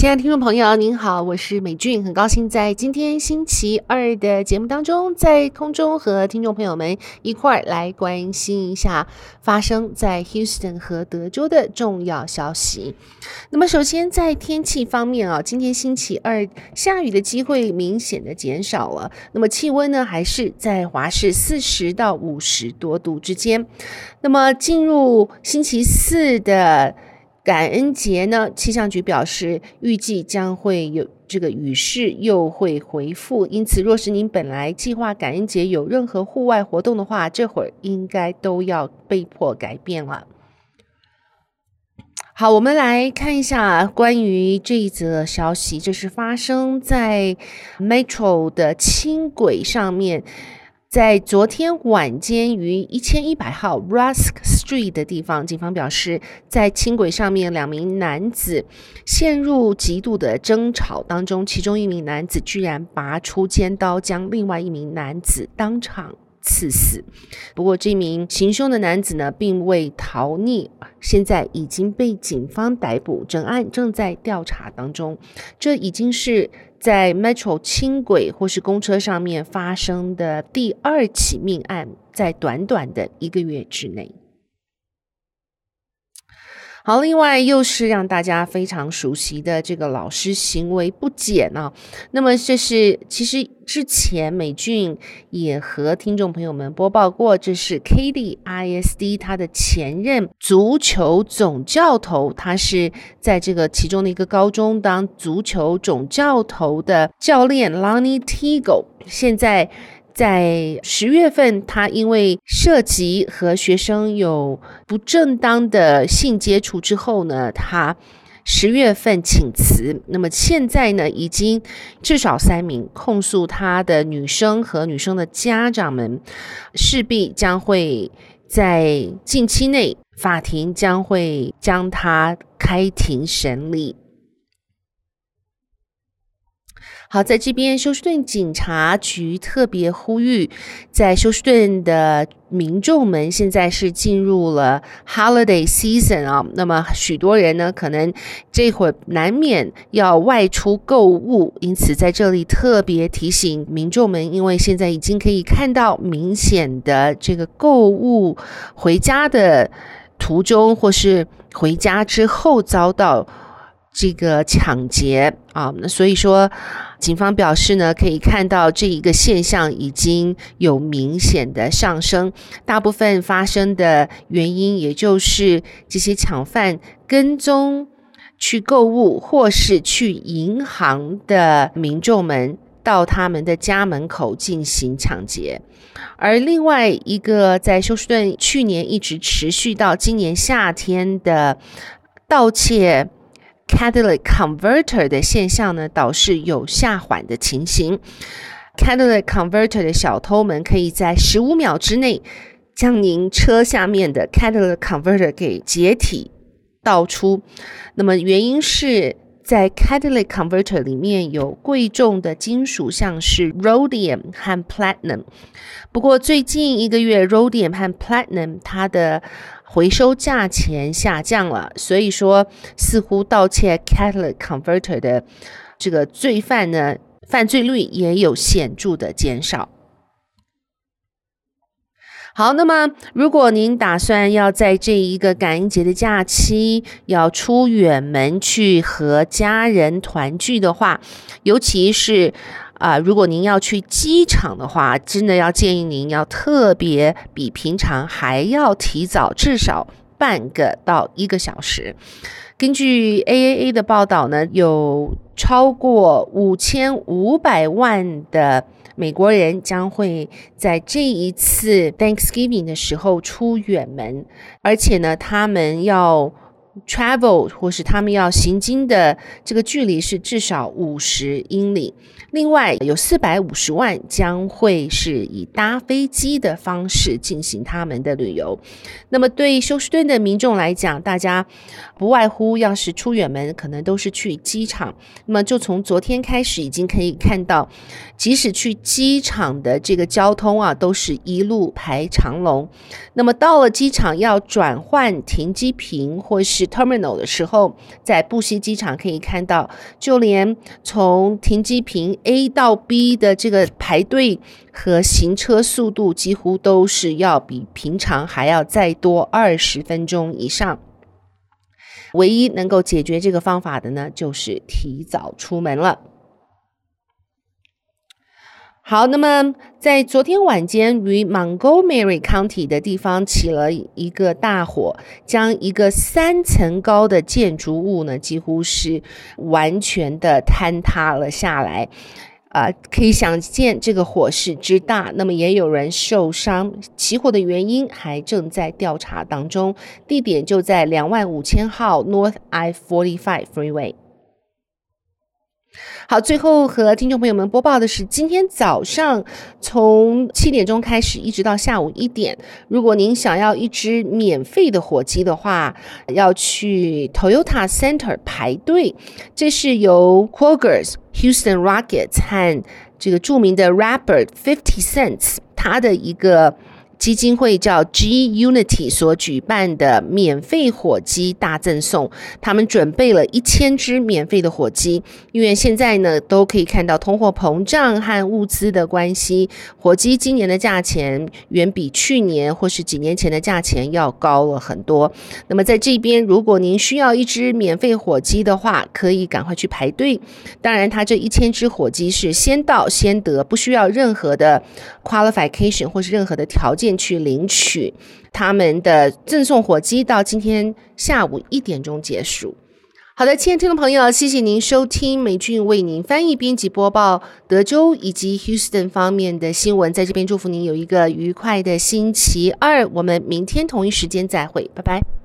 亲爱的听众朋友，您好，我是美俊，很高兴在今天星期二的节目当中，在空中和听众朋友们一块儿来关心一下发生在 Houston 和德州的重要消息。那么，首先在天气方面啊，今天星期二下雨的机会明显的减少了。那么气温呢，还是在华氏四十到五十多度之间。那么进入星期四的。感恩节呢，气象局表示预计将会有这个雨势又会回复，因此若是您本来计划感恩节有任何户外活动的话，这会儿应该都要被迫改变了。好，我们来看一下关于这一则消息，这是发生在 Metro 的轻轨上面。在昨天晚间，于一千一百号 Rusk 注意的地方，警方表示，在轻轨上面，两名男子陷入极度的争吵当中，其中一名男子居然拔出尖刀，将另外一名男子当场刺死。不过，这名行凶的男子呢，并未逃匿，现在已经被警方逮捕，整案正在调查当中。这已经是。在 Metro 轻轨或是公车上面发生的第二起命案，在短短的一个月之内。好，另外又是让大家非常熟悉的这个老师行为不检啊。那么这是其实之前美俊也和听众朋友们播报过，这是 Katy ISD 他的前任足球总教头，他是在这个其中的一个高中当足球总教头的教练 Lonnie Tigo，现在。在十月份，他因为涉及和学生有不正当的性接触之后呢，他十月份请辞。那么现在呢，已经至少三名控诉他的女生和女生的家长们，势必将会在近期内，法庭将会将他开庭审理。好，在这边休斯顿警察局特别呼吁，在休斯顿的民众们现在是进入了 holiday season 啊，那么许多人呢，可能这会儿难免要外出购物，因此在这里特别提醒民众们，因为现在已经可以看到明显的这个购物回家的途中，或是回家之后遭到。这个抢劫啊，那所以说，警方表示呢，可以看到这一个现象已经有明显的上升。大部分发生的原因，也就是这些抢犯跟踪去购物或是去银行的民众们到他们的家门口进行抢劫。而另外一个在休斯顿去年一直持续到今年夏天的盗窃。Catalytic converter 的现象呢，导致有下缓的情形。Catalytic converter 的小偷们可以在十五秒之内将您车下面的 Catalytic converter 给解体倒出。那么原因是在 Catalytic converter 里面有贵重的金属，像是 Rhodium 和 Platinum。不过最近一个月，Rhodium 和 Platinum 它的回收价钱下降了，所以说似乎盗窃 catalytic converter 的这个罪犯呢，犯罪率也有显著的减少。好，那么如果您打算要在这一个感恩节的假期要出远门去和家人团聚的话，尤其是。啊，如果您要去机场的话，真的要建议您要特别比平常还要提早至少半个到一个小时。根据 AAA 的报道呢，有超过五千五百万的美国人将会在这一次 Thanksgiving 的时候出远门，而且呢，他们要 travel 或是他们要行经的这个距离是至少五十英里。另外有四百五十万将会是以搭飞机的方式进行他们的旅游。那么对休斯顿的民众来讲，大家不外乎要是出远门，可能都是去机场。那么就从昨天开始，已经可以看到，即使去机场的这个交通啊，都是一路排长龙。那么到了机场要转换停机坪或是是 terminal 的时候，在布希机场可以看到，就连从停机坪 A 到 B 的这个排队和行车速度，几乎都是要比平常还要再多二十分钟以上。唯一能够解决这个方法的呢，就是提早出门了。好，那么在昨天晚间，于 Montgomery County 的地方起了一个大火，将一个三层高的建筑物呢，几乎是完全的坍塌了下来。啊、可以想见这个火势之大，那么也有人受伤。起火的原因还正在调查当中，地点就在两万五千号 North I-45 Freeway。好，最后和听众朋友们播报的是，今天早上从七点钟开始，一直到下午一点，如果您想要一只免费的火鸡的话，要去 Toyota Center 排队。这是由 Kroger's、Houston Rockets 和这个著名的 rapper Fifty Cent 他的一个。基金会叫 G Unity 所举办的免费火鸡大赠送，他们准备了一千只免费的火鸡，因为现在呢都可以看到通货膨胀和物资的关系，火鸡今年的价钱远比去年或是几年前的价钱要高了很多。那么在这边，如果您需要一只免费火鸡的话，可以赶快去排队。当然，它这一千只火鸡是先到先得，不需要任何的 qualification 或是任何的条件。去领取他们的赠送火鸡，到今天下午一点钟结束。好的，亲爱的听众朋友，谢谢您收听美俊为您翻译、编辑、播报德州以及 Houston 方面的新闻。在这边祝福您有一个愉快的星期二。我们明天同一时间再会，拜拜。